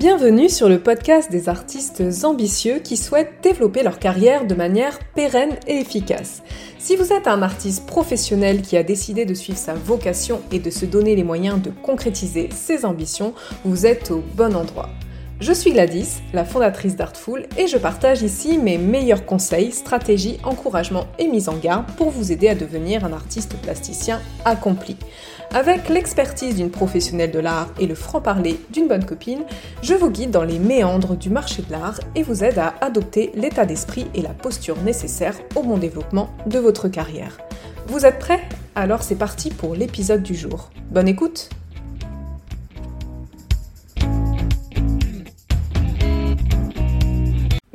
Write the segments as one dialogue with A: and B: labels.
A: Bienvenue sur le podcast des artistes ambitieux qui souhaitent développer leur carrière de manière pérenne et efficace. Si vous êtes un artiste professionnel qui a décidé de suivre sa vocation et de se donner les moyens de concrétiser ses ambitions, vous êtes au bon endroit. Je suis Gladys, la fondatrice d'Artful, et je partage ici mes meilleurs conseils, stratégies, encouragements et mises en garde pour vous aider à devenir un artiste plasticien accompli. Avec l'expertise d'une professionnelle de l'art et le franc-parler d'une bonne copine, je vous guide dans les méandres du marché de l'art et vous aide à adopter l'état d'esprit et la posture nécessaires au bon développement de votre carrière. Vous êtes prêts? Alors c'est parti pour l'épisode du jour. Bonne écoute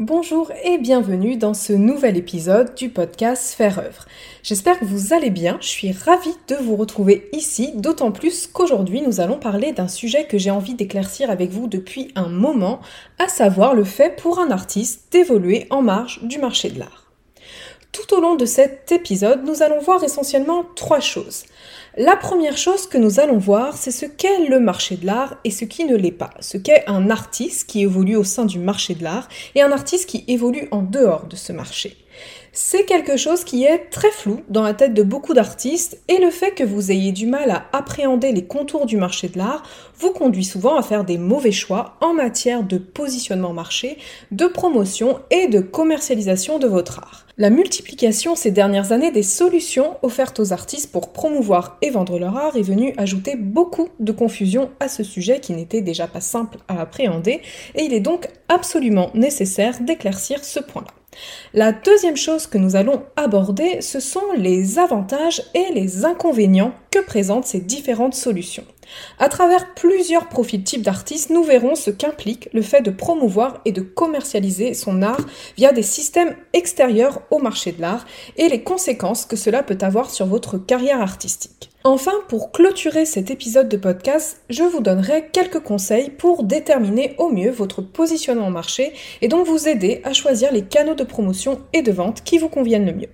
A: Bonjour et bienvenue dans ce nouvel épisode du podcast Faire œuvre. J'espère que vous allez bien, je suis ravie de vous retrouver ici, d'autant plus qu'aujourd'hui nous allons parler d'un sujet que j'ai envie d'éclaircir avec vous depuis un moment, à savoir le fait pour un artiste d'évoluer en marge du marché de l'art. Tout au long de cet épisode, nous allons voir essentiellement trois choses. La première chose que nous allons voir, c'est ce qu'est le marché de l'art et ce qui ne l'est pas. Ce qu'est un artiste qui évolue au sein du marché de l'art et un artiste qui évolue en dehors de ce marché. C'est quelque chose qui est très flou dans la tête de beaucoup d'artistes et le fait que vous ayez du mal à appréhender les contours du marché de l'art vous conduit souvent à faire des mauvais choix en matière de positionnement marché, de promotion et de commercialisation de votre art. La multiplication ces dernières années des solutions offertes aux artistes pour promouvoir et vendre leur art est venue ajouter beaucoup de confusion à ce sujet qui n'était déjà pas simple à appréhender et il est donc absolument nécessaire d'éclaircir ce point-là. La deuxième chose que nous allons aborder, ce sont les avantages et les inconvénients que présentent ces différentes solutions. À travers plusieurs profils types d'artistes, nous verrons ce qu'implique le fait de promouvoir et de commercialiser son art via des systèmes extérieurs au marché de l'art et les conséquences que cela peut avoir sur votre carrière artistique. Enfin, pour clôturer cet épisode de podcast, je vous donnerai quelques conseils pour déterminer au mieux votre positionnement au marché et donc vous aider à choisir les canaux de promotion et de vente qui vous conviennent le mieux.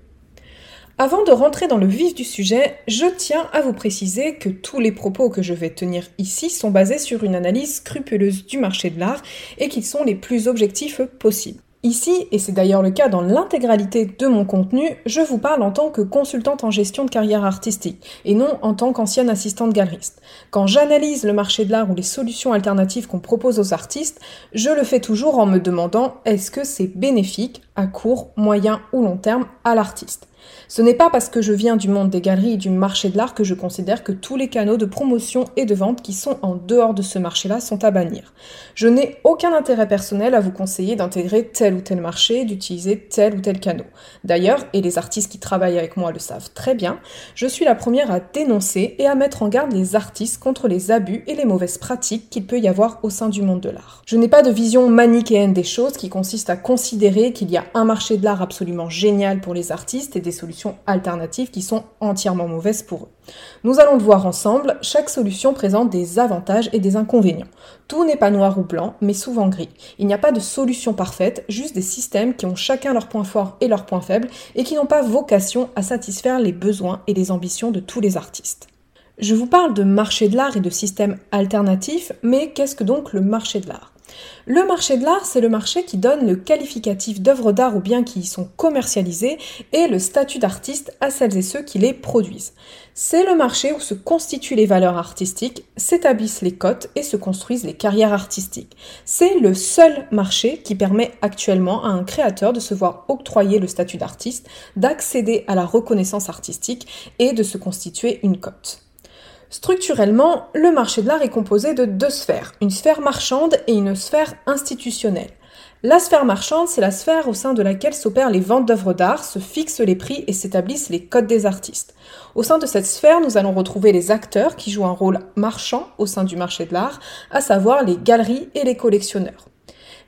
A: Avant de rentrer dans le vif du sujet, je tiens à vous préciser que tous les propos que je vais tenir ici sont basés sur une analyse scrupuleuse du marché de l'art et qu'ils sont les plus objectifs possibles. Ici, et c'est d'ailleurs le cas dans l'intégralité de mon contenu, je vous parle en tant que consultante en gestion de carrière artistique et non en tant qu'ancienne assistante galeriste. Quand j'analyse le marché de l'art ou les solutions alternatives qu'on propose aux artistes, je le fais toujours en me demandant est-ce que c'est bénéfique à court, moyen ou long terme à l'artiste. Ce n'est pas parce que je viens du monde des galeries et du marché de l'art que je considère que tous les canaux de promotion et de vente qui sont en dehors de ce marché-là sont à bannir. Je n'ai aucun intérêt personnel à vous conseiller d'intégrer tel ou tel marché, d'utiliser tel ou tel canal. D'ailleurs, et les artistes qui travaillent avec moi le savent très bien, je suis la première à dénoncer et à mettre en garde les artistes contre les abus et les mauvaises pratiques qu'il peut y avoir au sein du monde de l'art. Je n'ai pas de vision manichéenne des choses qui consiste à considérer qu'il y a un marché de l'art absolument génial pour les artistes et des solutions alternatives qui sont entièrement mauvaises pour eux. Nous allons le voir ensemble, chaque solution présente des avantages et des inconvénients. Tout n'est pas noir ou blanc, mais souvent gris. Il n'y a pas de solution parfaite, juste des systèmes qui ont chacun leurs points forts et leurs points faibles, et qui n'ont pas vocation à satisfaire les besoins et les ambitions de tous les artistes. Je vous parle de marché de l'art et de systèmes alternatifs, mais qu'est-ce que donc le marché de l'art? Le marché de l'art, c'est le marché qui donne le qualificatif d'œuvre d'art ou biens qui y sont commercialisés et le statut d'artiste à celles et ceux qui les produisent. C'est le marché où se constituent les valeurs artistiques, s'établissent les cotes et se construisent les carrières artistiques. C'est le seul marché qui permet actuellement à un créateur de se voir octroyer le statut d'artiste, d'accéder à la reconnaissance artistique et de se constituer une cote. Structurellement, le marché de l'art est composé de deux sphères, une sphère marchande et une sphère institutionnelle. La sphère marchande, c'est la sphère au sein de laquelle s'opèrent les ventes d'œuvres d'art, se fixent les prix et s'établissent les codes des artistes. Au sein de cette sphère, nous allons retrouver les acteurs qui jouent un rôle marchand au sein du marché de l'art, à savoir les galeries et les collectionneurs.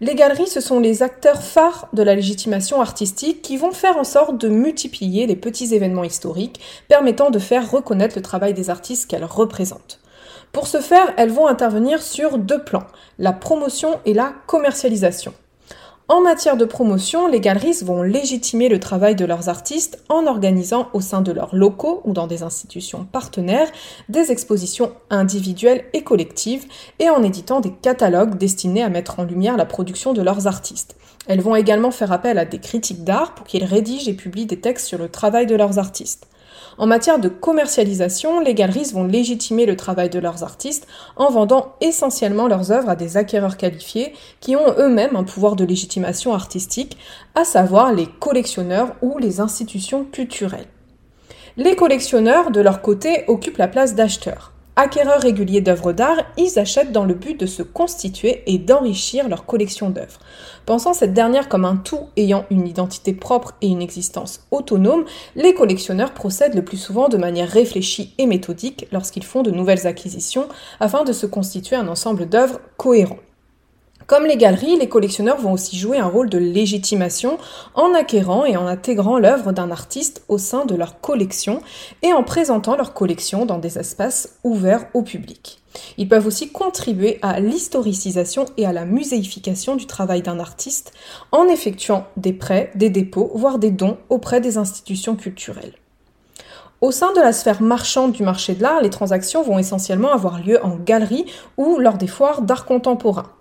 A: Les galeries, ce sont les acteurs phares de la légitimation artistique qui vont faire en sorte de multiplier les petits événements historiques permettant de faire reconnaître le travail des artistes qu'elles représentent. Pour ce faire, elles vont intervenir sur deux plans, la promotion et la commercialisation. En matière de promotion, les galeristes vont légitimer le travail de leurs artistes en organisant au sein de leurs locaux ou dans des institutions partenaires des expositions individuelles et collectives et en éditant des catalogues destinés à mettre en lumière la production de leurs artistes. Elles vont également faire appel à des critiques d'art pour qu'ils rédigent et publient des textes sur le travail de leurs artistes. En matière de commercialisation, les galeristes vont légitimer le travail de leurs artistes en vendant essentiellement leurs œuvres à des acquéreurs qualifiés qui ont eux-mêmes un pouvoir de légitimation artistique, à savoir les collectionneurs ou les institutions culturelles. Les collectionneurs, de leur côté, occupent la place d'acheteurs. Acquéreurs réguliers d'œuvres d'art, ils achètent dans le but de se constituer et d'enrichir leur collection d'œuvres. Pensant cette dernière comme un tout ayant une identité propre et une existence autonome, les collectionneurs procèdent le plus souvent de manière réfléchie et méthodique lorsqu'ils font de nouvelles acquisitions afin de se constituer un ensemble d'œuvres cohérent. Comme les galeries, les collectionneurs vont aussi jouer un rôle de légitimation en acquérant et en intégrant l'œuvre d'un artiste au sein de leur collection et en présentant leur collection dans des espaces ouverts au public. Ils peuvent aussi contribuer à l'historicisation et à la muséification du travail d'un artiste en effectuant des prêts, des dépôts, voire des dons auprès des institutions culturelles. Au sein de la sphère marchande du marché de l'art, les transactions vont essentiellement avoir lieu en galerie ou lors des foires d'art contemporain.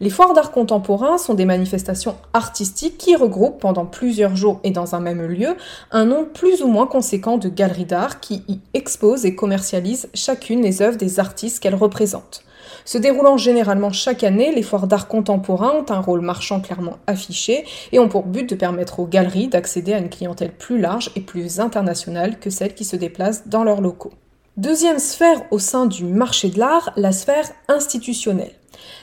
A: Les foires d'art contemporain sont des manifestations artistiques qui regroupent pendant plusieurs jours et dans un même lieu un nombre plus ou moins conséquent de galeries d'art qui y exposent et commercialisent chacune les œuvres des artistes qu'elles représentent. Se déroulant généralement chaque année, les foires d'art contemporain ont un rôle marchand clairement affiché et ont pour but de permettre aux galeries d'accéder à une clientèle plus large et plus internationale que celle qui se déplace dans leurs locaux. Deuxième sphère au sein du marché de l'art, la sphère institutionnelle.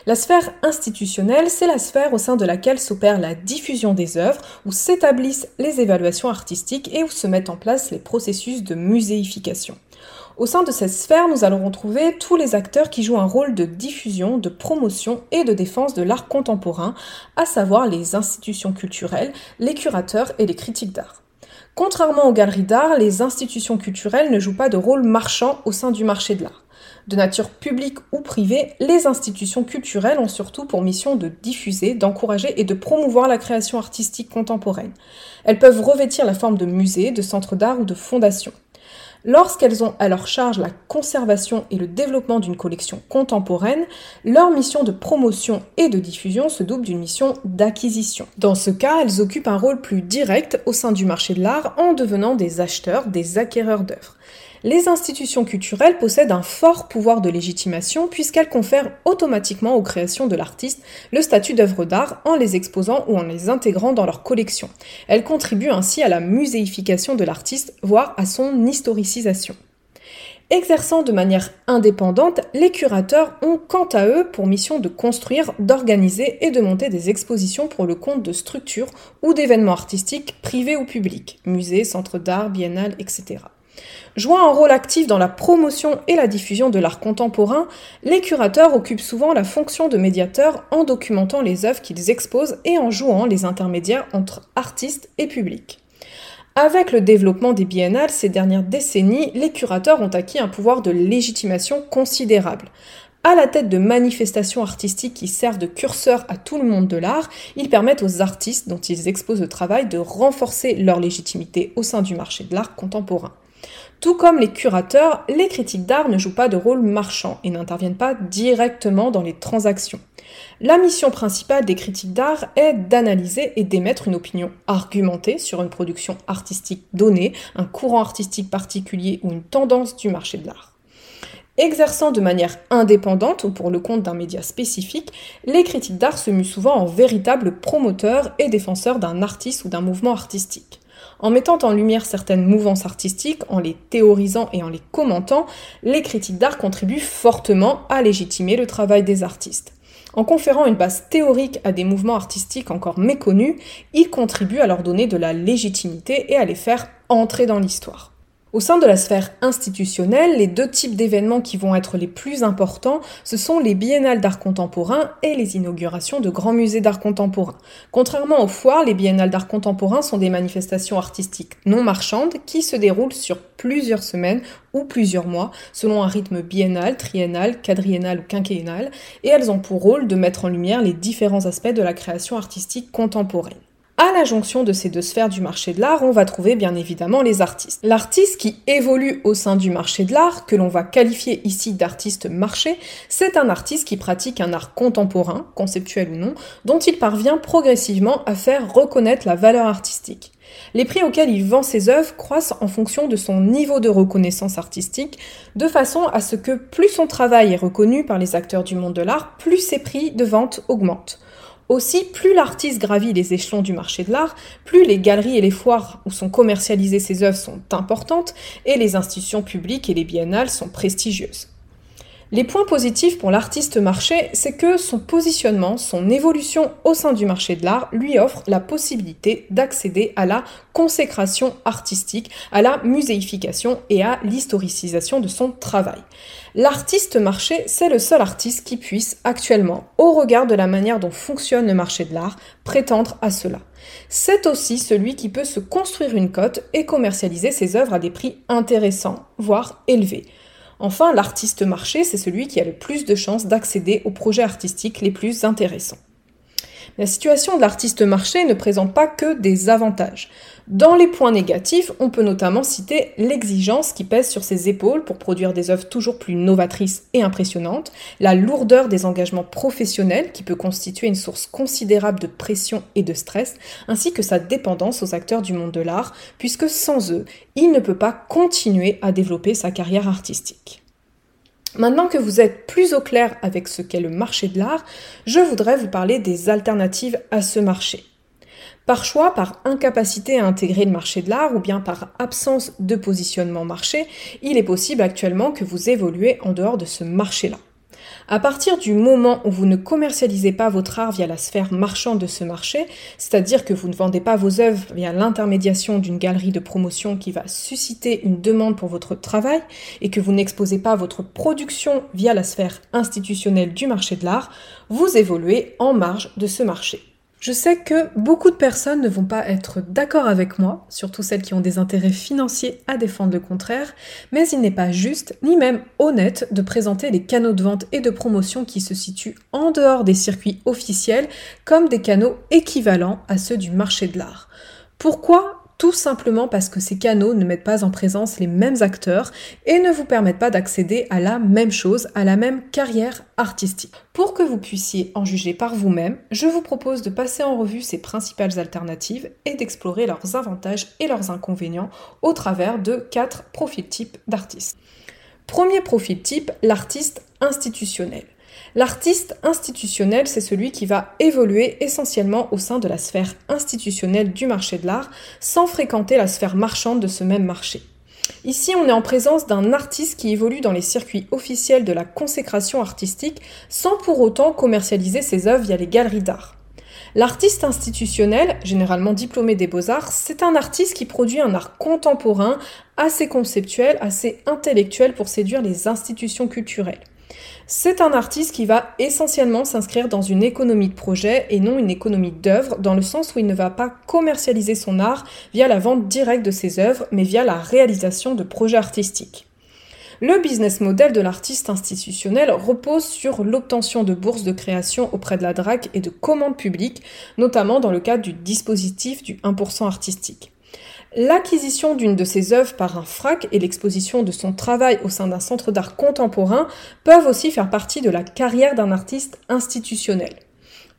A: La sphère institutionnelle, c'est la sphère au sein de laquelle s'opère la diffusion des œuvres, où s'établissent les évaluations artistiques et où se mettent en place les processus de muséification. Au sein de cette sphère, nous allons retrouver tous les acteurs qui jouent un rôle de diffusion, de promotion et de défense de l'art contemporain, à savoir les institutions culturelles, les curateurs et les critiques d'art. Contrairement aux galeries d'art, les institutions culturelles ne jouent pas de rôle marchand au sein du marché de l'art. De nature publique ou privée, les institutions culturelles ont surtout pour mission de diffuser, d'encourager et de promouvoir la création artistique contemporaine. Elles peuvent revêtir la forme de musées, de centres d'art ou de fondations. Lorsqu'elles ont à leur charge la conservation et le développement d'une collection contemporaine, leur mission de promotion et de diffusion se double d'une mission d'acquisition. Dans ce cas, elles occupent un rôle plus direct au sein du marché de l'art en devenant des acheteurs, des acquéreurs d'œuvres les institutions culturelles possèdent un fort pouvoir de légitimation puisqu'elles confèrent automatiquement aux créations de l'artiste le statut d'œuvre d'art en les exposant ou en les intégrant dans leur collection. Elles contribuent ainsi à la muséification de l'artiste, voire à son historicisation. Exerçant de manière indépendante, les curateurs ont quant à eux pour mission de construire, d'organiser et de monter des expositions pour le compte de structures ou d'événements artistiques privés ou publics, musées, centres d'art, biennales, etc. Jouant un rôle actif dans la promotion et la diffusion de l'art contemporain, les curateurs occupent souvent la fonction de médiateur en documentant les œuvres qu'ils exposent et en jouant les intermédiaires entre artistes et public. Avec le développement des biennales ces dernières décennies, les curateurs ont acquis un pouvoir de légitimation considérable. À la tête de manifestations artistiques qui servent de curseur à tout le monde de l'art, ils permettent aux artistes dont ils exposent le travail de renforcer leur légitimité au sein du marché de l'art contemporain. Tout comme les curateurs, les critiques d'art ne jouent pas de rôle marchand et n'interviennent pas directement dans les transactions. La mission principale des critiques d'art est d'analyser et d'émettre une opinion argumentée sur une production artistique donnée, un courant artistique particulier ou une tendance du marché de l'art. Exerçant de manière indépendante ou pour le compte d'un média spécifique, les critiques d'art se muent souvent en véritables promoteurs et défenseurs d'un artiste ou d'un mouvement artistique. En mettant en lumière certaines mouvances artistiques, en les théorisant et en les commentant, les critiques d'art contribuent fortement à légitimer le travail des artistes. En conférant une base théorique à des mouvements artistiques encore méconnus, ils contribuent à leur donner de la légitimité et à les faire entrer dans l'histoire. Au sein de la sphère institutionnelle, les deux types d'événements qui vont être les plus importants, ce sont les biennales d'art contemporain et les inaugurations de grands musées d'art contemporain. Contrairement aux foires, les biennales d'art contemporain sont des manifestations artistiques non marchandes qui se déroulent sur plusieurs semaines ou plusieurs mois, selon un rythme biennal, triennal, quadriennal ou quinquennal, et elles ont pour rôle de mettre en lumière les différents aspects de la création artistique contemporaine. À la jonction de ces deux sphères du marché de l'art, on va trouver bien évidemment les artistes. L'artiste qui évolue au sein du marché de l'art, que l'on va qualifier ici d'artiste marché, c'est un artiste qui pratique un art contemporain, conceptuel ou non, dont il parvient progressivement à faire reconnaître la valeur artistique. Les prix auxquels il vend ses œuvres croissent en fonction de son niveau de reconnaissance artistique, de façon à ce que plus son travail est reconnu par les acteurs du monde de l'art, plus ses prix de vente augmentent. Aussi, plus l'artiste gravit les échelons du marché de l'art, plus les galeries et les foires où sont commercialisées ses œuvres sont importantes et les institutions publiques et les biennales sont prestigieuses. Les points positifs pour l'artiste marché, c'est que son positionnement, son évolution au sein du marché de l'art lui offre la possibilité d'accéder à la consécration artistique, à la muséification et à l'historicisation de son travail. L'artiste marché, c'est le seul artiste qui puisse actuellement, au regard de la manière dont fonctionne le marché de l'art, prétendre à cela. C'est aussi celui qui peut se construire une cote et commercialiser ses œuvres à des prix intéressants, voire élevés. Enfin, l'artiste marché, c'est celui qui a le plus de chances d'accéder aux projets artistiques les plus intéressants. La situation de l'artiste marché ne présente pas que des avantages. Dans les points négatifs, on peut notamment citer l'exigence qui pèse sur ses épaules pour produire des œuvres toujours plus novatrices et impressionnantes, la lourdeur des engagements professionnels qui peut constituer une source considérable de pression et de stress, ainsi que sa dépendance aux acteurs du monde de l'art, puisque sans eux, il ne peut pas continuer à développer sa carrière artistique. Maintenant que vous êtes plus au clair avec ce qu'est le marché de l'art, je voudrais vous parler des alternatives à ce marché. Par choix, par incapacité à intégrer le marché de l'art ou bien par absence de positionnement marché, il est possible actuellement que vous évoluez en dehors de ce marché-là. À partir du moment où vous ne commercialisez pas votre art via la sphère marchande de ce marché, c'est-à-dire que vous ne vendez pas vos œuvres via l'intermédiation d'une galerie de promotion qui va susciter une demande pour votre travail, et que vous n'exposez pas votre production via la sphère institutionnelle du marché de l'art, vous évoluez en marge de ce marché. Je sais que beaucoup de personnes ne vont pas être d'accord avec moi, surtout celles qui ont des intérêts financiers à défendre le contraire, mais il n'est pas juste, ni même honnête, de présenter les canaux de vente et de promotion qui se situent en dehors des circuits officiels comme des canaux équivalents à ceux du marché de l'art. Pourquoi tout simplement parce que ces canaux ne mettent pas en présence les mêmes acteurs et ne vous permettent pas d'accéder à la même chose, à la même carrière artistique. Pour que vous puissiez en juger par vous-même, je vous propose de passer en revue ces principales alternatives et d'explorer leurs avantages et leurs inconvénients au travers de quatre profils types d'artistes. Premier profil type, l'artiste institutionnel. L'artiste institutionnel, c'est celui qui va évoluer essentiellement au sein de la sphère institutionnelle du marché de l'art, sans fréquenter la sphère marchande de ce même marché. Ici, on est en présence d'un artiste qui évolue dans les circuits officiels de la consécration artistique sans pour autant commercialiser ses œuvres via les galeries d'art. L'artiste institutionnel, généralement diplômé des beaux-arts, c'est un artiste qui produit un art contemporain assez conceptuel, assez intellectuel pour séduire les institutions culturelles. C'est un artiste qui va essentiellement s'inscrire dans une économie de projet et non une économie d'œuvre, dans le sens où il ne va pas commercialiser son art via la vente directe de ses œuvres, mais via la réalisation de projets artistiques. Le business model de l'artiste institutionnel repose sur l'obtention de bourses de création auprès de la DRAC et de commandes publiques, notamment dans le cadre du dispositif du 1% artistique. L'acquisition d'une de ses œuvres par un frac et l'exposition de son travail au sein d'un centre d'art contemporain peuvent aussi faire partie de la carrière d'un artiste institutionnel.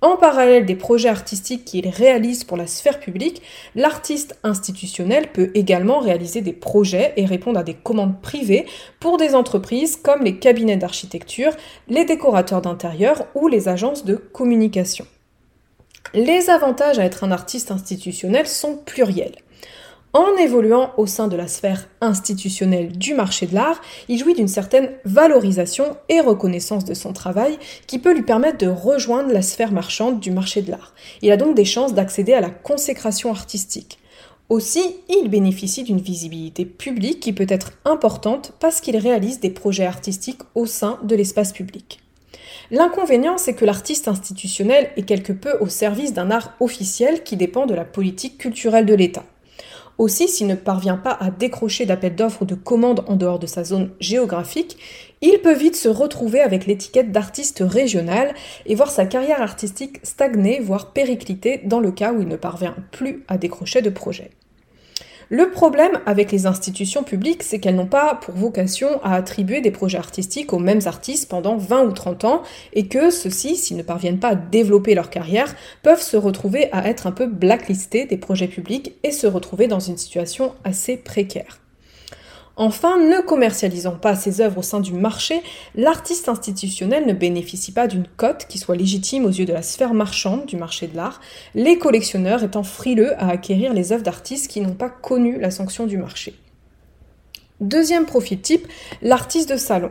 A: En parallèle des projets artistiques qu'il réalise pour la sphère publique, l'artiste institutionnel peut également réaliser des projets et répondre à des commandes privées pour des entreprises comme les cabinets d'architecture, les décorateurs d'intérieur ou les agences de communication. Les avantages à être un artiste institutionnel sont pluriels. En évoluant au sein de la sphère institutionnelle du marché de l'art, il jouit d'une certaine valorisation et reconnaissance de son travail qui peut lui permettre de rejoindre la sphère marchande du marché de l'art. Il a donc des chances d'accéder à la consécration artistique. Aussi, il bénéficie d'une visibilité publique qui peut être importante parce qu'il réalise des projets artistiques au sein de l'espace public. L'inconvénient, c'est que l'artiste institutionnel est quelque peu au service d'un art officiel qui dépend de la politique culturelle de l'État. Aussi, s'il ne parvient pas à décrocher d'appels d'offres ou de commandes en dehors de sa zone géographique, il peut vite se retrouver avec l'étiquette d'artiste régional et voir sa carrière artistique stagner, voire péricliter dans le cas où il ne parvient plus à décrocher de projet. Le problème avec les institutions publiques, c'est qu'elles n'ont pas pour vocation à attribuer des projets artistiques aux mêmes artistes pendant 20 ou 30 ans, et que ceux-ci, s'ils ne parviennent pas à développer leur carrière, peuvent se retrouver à être un peu blacklistés des projets publics et se retrouver dans une situation assez précaire. Enfin, ne commercialisant pas ses œuvres au sein du marché, l'artiste institutionnel ne bénéficie pas d'une cote qui soit légitime aux yeux de la sphère marchande du marché de l'art, les collectionneurs étant frileux à acquérir les œuvres d'artistes qui n'ont pas connu la sanction du marché. Deuxième profil type, l'artiste de salon.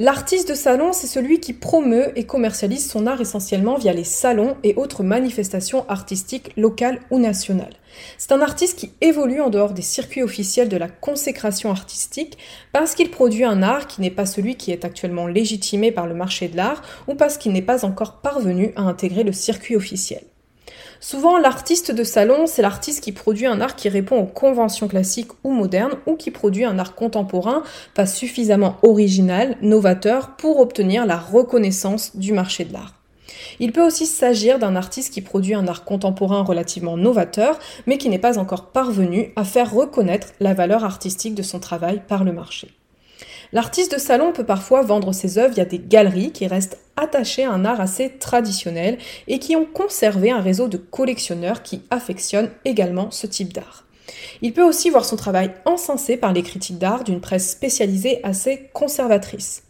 A: L'artiste de salon, c'est celui qui promeut et commercialise son art essentiellement via les salons et autres manifestations artistiques locales ou nationales. C'est un artiste qui évolue en dehors des circuits officiels de la consécration artistique parce qu'il produit un art qui n'est pas celui qui est actuellement légitimé par le marché de l'art ou parce qu'il n'est pas encore parvenu à intégrer le circuit officiel. Souvent, l'artiste de salon, c'est l'artiste qui produit un art qui répond aux conventions classiques ou modernes, ou qui produit un art contemporain pas suffisamment original, novateur, pour obtenir la reconnaissance du marché de l'art. Il peut aussi s'agir d'un artiste qui produit un art contemporain relativement novateur, mais qui n'est pas encore parvenu à faire reconnaître la valeur artistique de son travail par le marché. L'artiste de salon peut parfois vendre ses œuvres via des galeries qui restent attachées à un art assez traditionnel et qui ont conservé un réseau de collectionneurs qui affectionnent également ce type d'art. Il peut aussi voir son travail encensé par les critiques d'art d'une presse spécialisée assez conservatrice.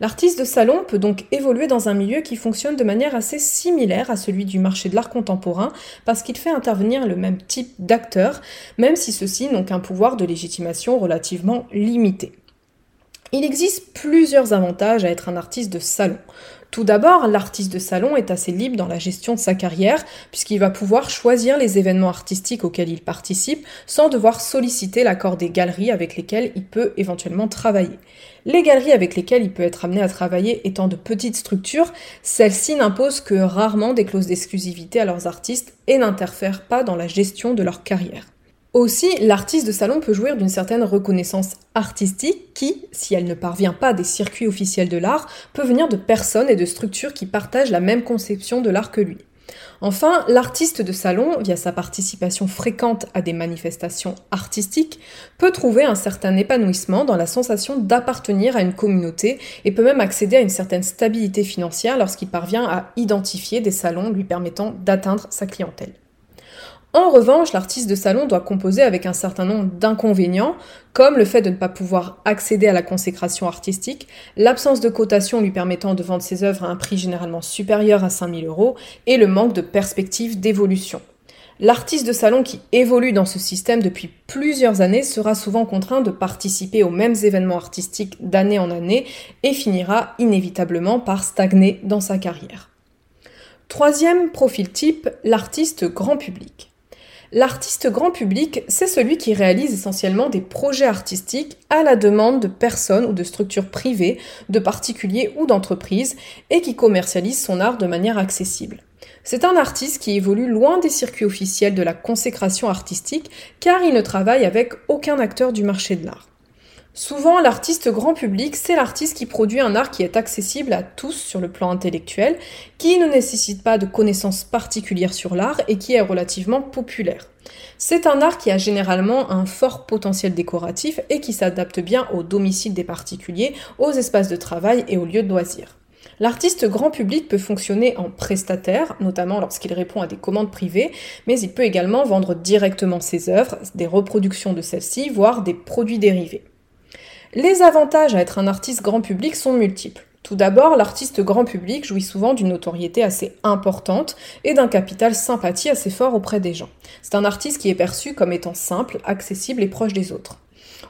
A: L'artiste de salon peut donc évoluer dans un milieu qui fonctionne de manière assez similaire à celui du marché de l'art contemporain parce qu'il fait intervenir le même type d'acteurs, même si ceux-ci n'ont qu'un pouvoir de légitimation relativement limité. Il existe plusieurs avantages à être un artiste de salon. Tout d'abord, l'artiste de salon est assez libre dans la gestion de sa carrière, puisqu'il va pouvoir choisir les événements artistiques auxquels il participe, sans devoir solliciter l'accord des galeries avec lesquelles il peut éventuellement travailler. Les galeries avec lesquelles il peut être amené à travailler étant de petites structures, celles-ci n'imposent que rarement des clauses d'exclusivité à leurs artistes et n'interfèrent pas dans la gestion de leur carrière. Aussi, l'artiste de salon peut jouir d'une certaine reconnaissance artistique qui, si elle ne parvient pas des circuits officiels de l'art, peut venir de personnes et de structures qui partagent la même conception de l'art que lui. Enfin, l'artiste de salon, via sa participation fréquente à des manifestations artistiques, peut trouver un certain épanouissement dans la sensation d'appartenir à une communauté et peut même accéder à une certaine stabilité financière lorsqu'il parvient à identifier des salons lui permettant d'atteindre sa clientèle. En revanche, l'artiste de salon doit composer avec un certain nombre d'inconvénients, comme le fait de ne pas pouvoir accéder à la consécration artistique, l'absence de cotation lui permettant de vendre ses œuvres à un prix généralement supérieur à 5000 euros, et le manque de perspective d'évolution. L'artiste de salon qui évolue dans ce système depuis plusieurs années sera souvent contraint de participer aux mêmes événements artistiques d'année en année et finira inévitablement par stagner dans sa carrière. Troisième profil type, l'artiste grand public. L'artiste grand public, c'est celui qui réalise essentiellement des projets artistiques à la demande de personnes ou de structures privées, de particuliers ou d'entreprises, et qui commercialise son art de manière accessible. C'est un artiste qui évolue loin des circuits officiels de la consécration artistique, car il ne travaille avec aucun acteur du marché de l'art. Souvent, l'artiste grand public, c'est l'artiste qui produit un art qui est accessible à tous sur le plan intellectuel, qui ne nécessite pas de connaissances particulières sur l'art et qui est relativement populaire. C'est un art qui a généralement un fort potentiel décoratif et qui s'adapte bien au domicile des particuliers, aux espaces de travail et aux lieux de loisirs. L'artiste grand public peut fonctionner en prestataire, notamment lorsqu'il répond à des commandes privées, mais il peut également vendre directement ses œuvres, des reproductions de celles-ci, voire des produits dérivés. Les avantages à être un artiste grand public sont multiples. Tout d'abord, l'artiste grand public jouit souvent d'une notoriété assez importante et d'un capital sympathie assez fort auprès des gens. C'est un artiste qui est perçu comme étant simple, accessible et proche des autres.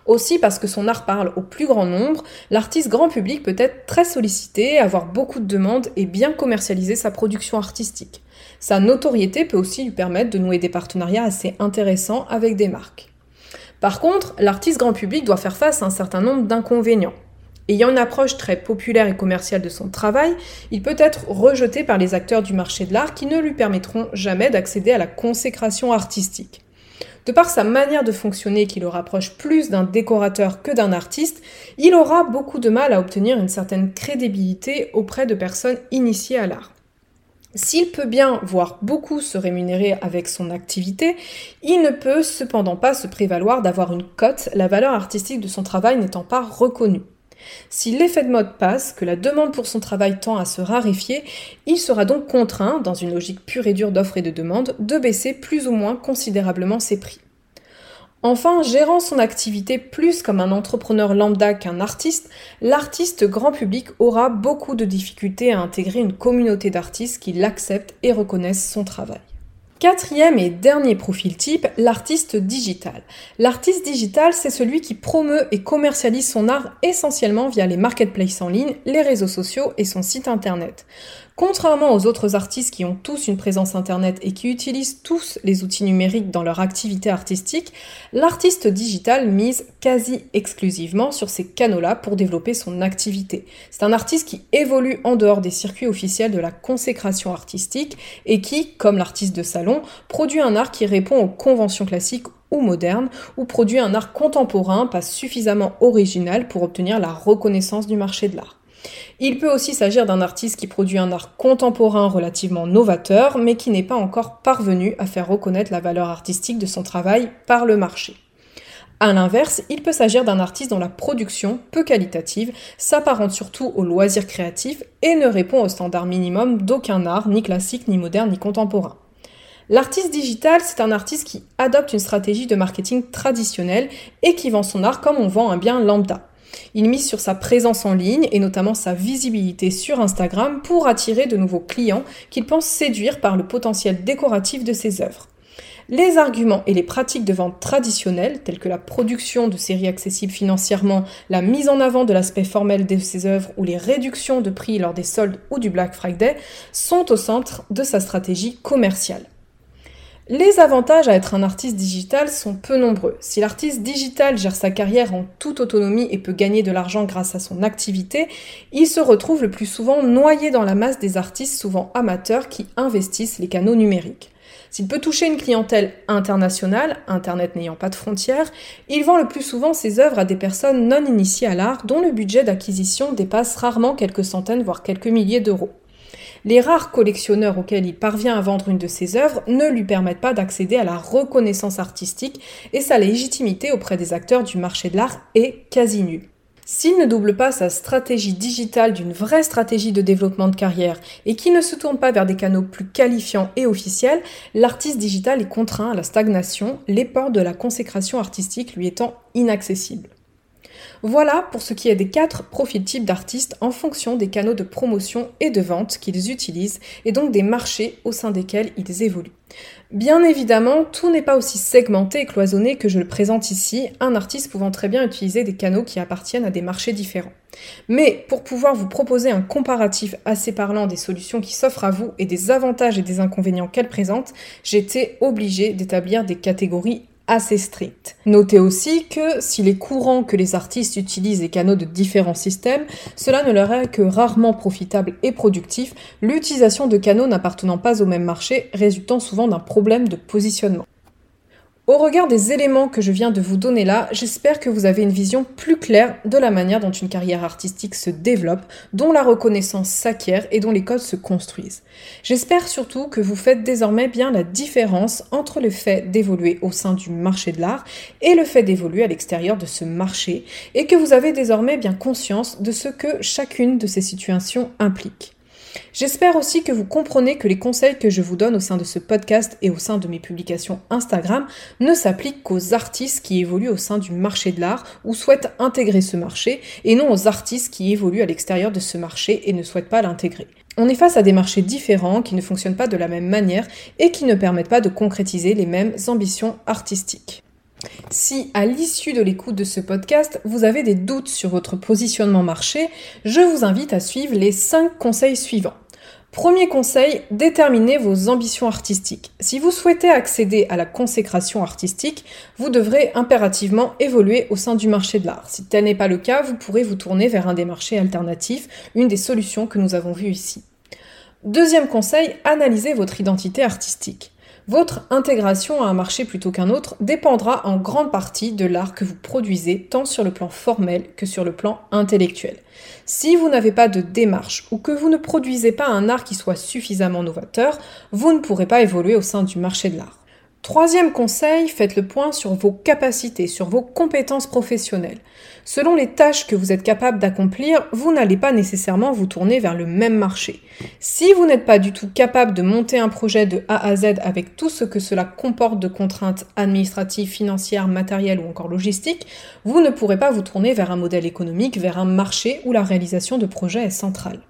A: Aussi parce que son art parle au plus grand nombre, l'artiste grand public peut être très sollicité, avoir beaucoup de demandes et bien commercialiser sa production artistique. Sa notoriété peut aussi lui permettre de nouer des partenariats assez intéressants avec des marques. Par contre, l'artiste grand public doit faire face à un certain nombre d'inconvénients. Ayant une approche très populaire et commerciale de son travail, il peut être rejeté par les acteurs du marché de l'art qui ne lui permettront jamais d'accéder à la consécration artistique. De par sa manière de fonctionner qui le rapproche plus d'un décorateur que d'un artiste, il aura beaucoup de mal à obtenir une certaine crédibilité auprès de personnes initiées à l'art. S'il peut bien, voire beaucoup, se rémunérer avec son activité, il ne peut cependant pas se prévaloir d'avoir une cote, la valeur artistique de son travail n'étant pas reconnue. Si l'effet de mode passe, que la demande pour son travail tend à se raréfier, il sera donc contraint, dans une logique pure et dure d'offre et de demande, de baisser plus ou moins considérablement ses prix. Enfin, gérant son activité plus comme un entrepreneur lambda qu'un artiste, l'artiste grand public aura beaucoup de difficultés à intégrer une communauté d'artistes qui l'acceptent et reconnaissent son travail. Quatrième et dernier profil type, l'artiste digital. L'artiste digital, c'est celui qui promeut et commercialise son art essentiellement via les marketplaces en ligne, les réseaux sociaux et son site internet. Contrairement aux autres artistes qui ont tous une présence internet et qui utilisent tous les outils numériques dans leur activité artistique, l'artiste digital mise quasi exclusivement sur ces canaux-là pour développer son activité. C'est un artiste qui évolue en dehors des circuits officiels de la consécration artistique et qui, comme l'artiste de salon, produit un art qui répond aux conventions classiques ou modernes, ou produit un art contemporain pas suffisamment original pour obtenir la reconnaissance du marché de l'art. Il peut aussi s'agir d'un artiste qui produit un art contemporain relativement novateur, mais qui n'est pas encore parvenu à faire reconnaître la valeur artistique de son travail par le marché. A l'inverse, il peut s'agir d'un artiste dont la production, peu qualitative, s'apparente surtout au loisir créatif et ne répond au standard minimum d'aucun art, ni classique, ni moderne, ni contemporain. L'artiste digital, c'est un artiste qui adopte une stratégie de marketing traditionnelle et qui vend son art comme on vend un bien lambda. Il mise sur sa présence en ligne et notamment sa visibilité sur Instagram pour attirer de nouveaux clients qu'il pense séduire par le potentiel décoratif de ses œuvres. Les arguments et les pratiques de vente traditionnelles, telles que la production de séries accessibles financièrement, la mise en avant de l'aspect formel de ses œuvres ou les réductions de prix lors des soldes ou du Black Friday, sont au centre de sa stratégie commerciale. Les avantages à être un artiste digital sont peu nombreux. Si l'artiste digital gère sa carrière en toute autonomie et peut gagner de l'argent grâce à son activité, il se retrouve le plus souvent noyé dans la masse des artistes souvent amateurs qui investissent les canaux numériques. S'il peut toucher une clientèle internationale, Internet n'ayant pas de frontières, il vend le plus souvent ses œuvres à des personnes non initiées à l'art dont le budget d'acquisition dépasse rarement quelques centaines voire quelques milliers d'euros. Les rares collectionneurs auxquels il parvient à vendre une de ses œuvres ne lui permettent pas d'accéder à la reconnaissance artistique et sa légitimité auprès des acteurs du marché de l'art est quasi nulle. S'il ne double pas sa stratégie digitale d'une vraie stratégie de développement de carrière et qu'il ne se tourne pas vers des canaux plus qualifiants et officiels, l'artiste digital est contraint à la stagnation, les portes de la consécration artistique lui étant inaccessibles. Voilà pour ce qui est des quatre profils types d'artistes en fonction des canaux de promotion et de vente qu'ils utilisent et donc des marchés au sein desquels ils évoluent. Bien évidemment, tout n'est pas aussi segmenté et cloisonné que je le présente ici, un artiste pouvant très bien utiliser des canaux qui appartiennent à des marchés différents. Mais pour pouvoir vous proposer un comparatif assez parlant des solutions qui s'offrent à vous et des avantages et des inconvénients qu'elles présentent, j'étais obligée d'établir des catégories assez strict. Notez aussi que s'il est courant que les artistes utilisent des canaux de différents systèmes, cela ne leur est que rarement profitable et productif, l'utilisation de canaux n'appartenant pas au même marché résultant souvent d'un problème de positionnement. Au regard des éléments que je viens de vous donner là, j'espère que vous avez une vision plus claire de la manière dont une carrière artistique se développe, dont la reconnaissance s'acquiert et dont les codes se construisent. J'espère surtout que vous faites désormais bien la différence entre le fait d'évoluer au sein du marché de l'art et le fait d'évoluer à l'extérieur de ce marché et que vous avez désormais bien conscience de ce que chacune de ces situations implique. J'espère aussi que vous comprenez que les conseils que je vous donne au sein de ce podcast et au sein de mes publications Instagram ne s'appliquent qu'aux artistes qui évoluent au sein du marché de l'art ou souhaitent intégrer ce marché et non aux artistes qui évoluent à l'extérieur de ce marché et ne souhaitent pas l'intégrer. On est face à des marchés différents qui ne fonctionnent pas de la même manière et qui ne permettent pas de concrétiser les mêmes ambitions artistiques. Si à l'issue de l'écoute de ce podcast, vous avez des doutes sur votre positionnement marché, je vous invite à suivre les 5 conseils suivants. Premier conseil, déterminez vos ambitions artistiques. Si vous souhaitez accéder à la consécration artistique, vous devrez impérativement évoluer au sein du marché de l'art. Si tel n'est pas le cas, vous pourrez vous tourner vers un des marchés alternatifs, une des solutions que nous avons vues ici. Deuxième conseil, analysez votre identité artistique. Votre intégration à un marché plutôt qu'un autre dépendra en grande partie de l'art que vous produisez, tant sur le plan formel que sur le plan intellectuel. Si vous n'avez pas de démarche ou que vous ne produisez pas un art qui soit suffisamment novateur, vous ne pourrez pas évoluer au sein du marché de l'art. Troisième conseil, faites le point sur vos capacités, sur vos compétences professionnelles. Selon les tâches que vous êtes capable d'accomplir, vous n'allez pas nécessairement vous tourner vers le même marché. Si vous n'êtes pas du tout capable de monter un projet de A à Z avec tout ce que cela comporte de contraintes administratives, financières, matérielles ou encore logistiques, vous ne pourrez pas vous tourner vers un modèle économique, vers un marché où la réalisation de projets est centrale.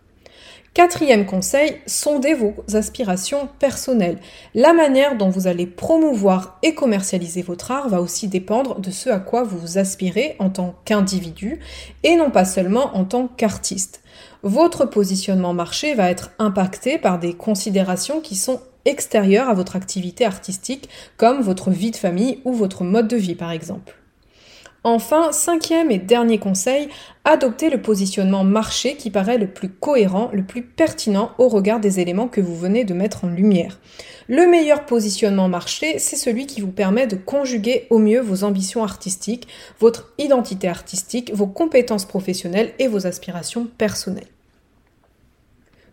A: Quatrième conseil, sondez vos aspirations personnelles. La manière dont vous allez promouvoir et commercialiser votre art va aussi dépendre de ce à quoi vous aspirez en tant qu'individu et non pas seulement en tant qu'artiste. Votre positionnement marché va être impacté par des considérations qui sont extérieures à votre activité artistique comme votre vie de famille ou votre mode de vie par exemple. Enfin, cinquième et dernier conseil, adoptez le positionnement marché qui paraît le plus cohérent, le plus pertinent au regard des éléments que vous venez de mettre en lumière. Le meilleur positionnement marché, c'est celui qui vous permet de conjuguer au mieux vos ambitions artistiques, votre identité artistique, vos compétences professionnelles et vos aspirations personnelles.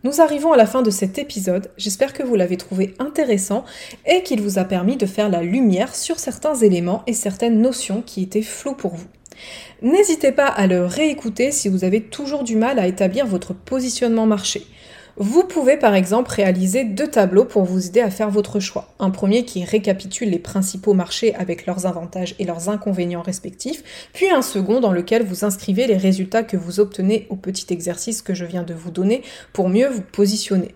A: Nous arrivons à la fin de cet épisode, j'espère que vous l'avez trouvé intéressant et qu'il vous a permis de faire la lumière sur certains éléments et certaines notions qui étaient floues pour vous. N'hésitez pas à le réécouter si vous avez toujours du mal à établir votre positionnement marché. Vous pouvez par exemple réaliser deux tableaux pour vous aider à faire votre choix. Un premier qui récapitule les principaux marchés avec leurs avantages et leurs inconvénients respectifs, puis un second dans lequel vous inscrivez les résultats que vous obtenez au petit exercice que je viens de vous donner pour mieux vous positionner.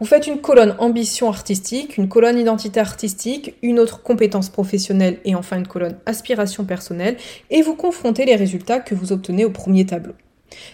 A: Vous faites une colonne ambition artistique, une colonne identité artistique, une autre compétence professionnelle et enfin une colonne aspiration personnelle et vous confrontez les résultats que vous obtenez au premier tableau.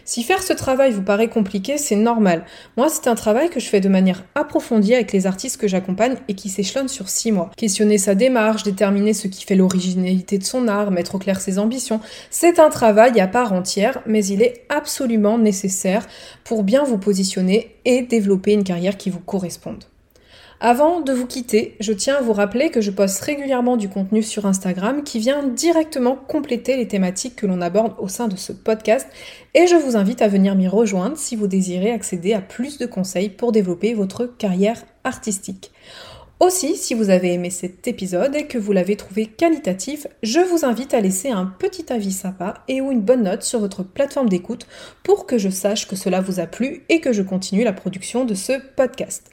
A: Si faire ce travail vous paraît compliqué, c'est normal. Moi, c'est un travail que je fais de manière approfondie avec les artistes que j'accompagne et qui s'échelonne sur six mois. Questionner sa démarche, déterminer ce qui fait l'originalité de son art, mettre au clair ses ambitions, c'est un travail à part entière, mais il est absolument nécessaire pour bien vous positionner et développer une carrière qui vous corresponde. Avant de vous quitter, je tiens à vous rappeler que je poste régulièrement du contenu sur Instagram qui vient directement compléter les thématiques que l'on aborde au sein de ce podcast et je vous invite à venir m'y rejoindre si vous désirez accéder à plus de conseils pour développer votre carrière artistique. Aussi, si vous avez aimé cet épisode et que vous l'avez trouvé qualitatif, je vous invite à laisser un petit avis sympa et ou une bonne note sur votre plateforme d'écoute pour que je sache que cela vous a plu et que je continue la production de ce podcast.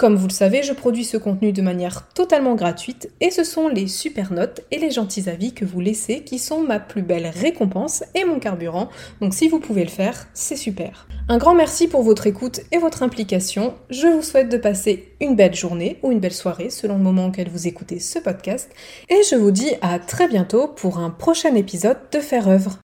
A: Comme vous le savez, je produis ce contenu de manière totalement gratuite et ce sont les super notes et les gentils avis que vous laissez qui sont ma plus belle récompense et mon carburant. Donc si vous pouvez le faire, c'est super. Un grand merci pour votre écoute et votre implication. Je vous souhaite de passer une belle journée ou une belle soirée selon le moment auquel vous écoutez ce podcast et je vous dis à très bientôt pour un prochain épisode de Faire œuvre.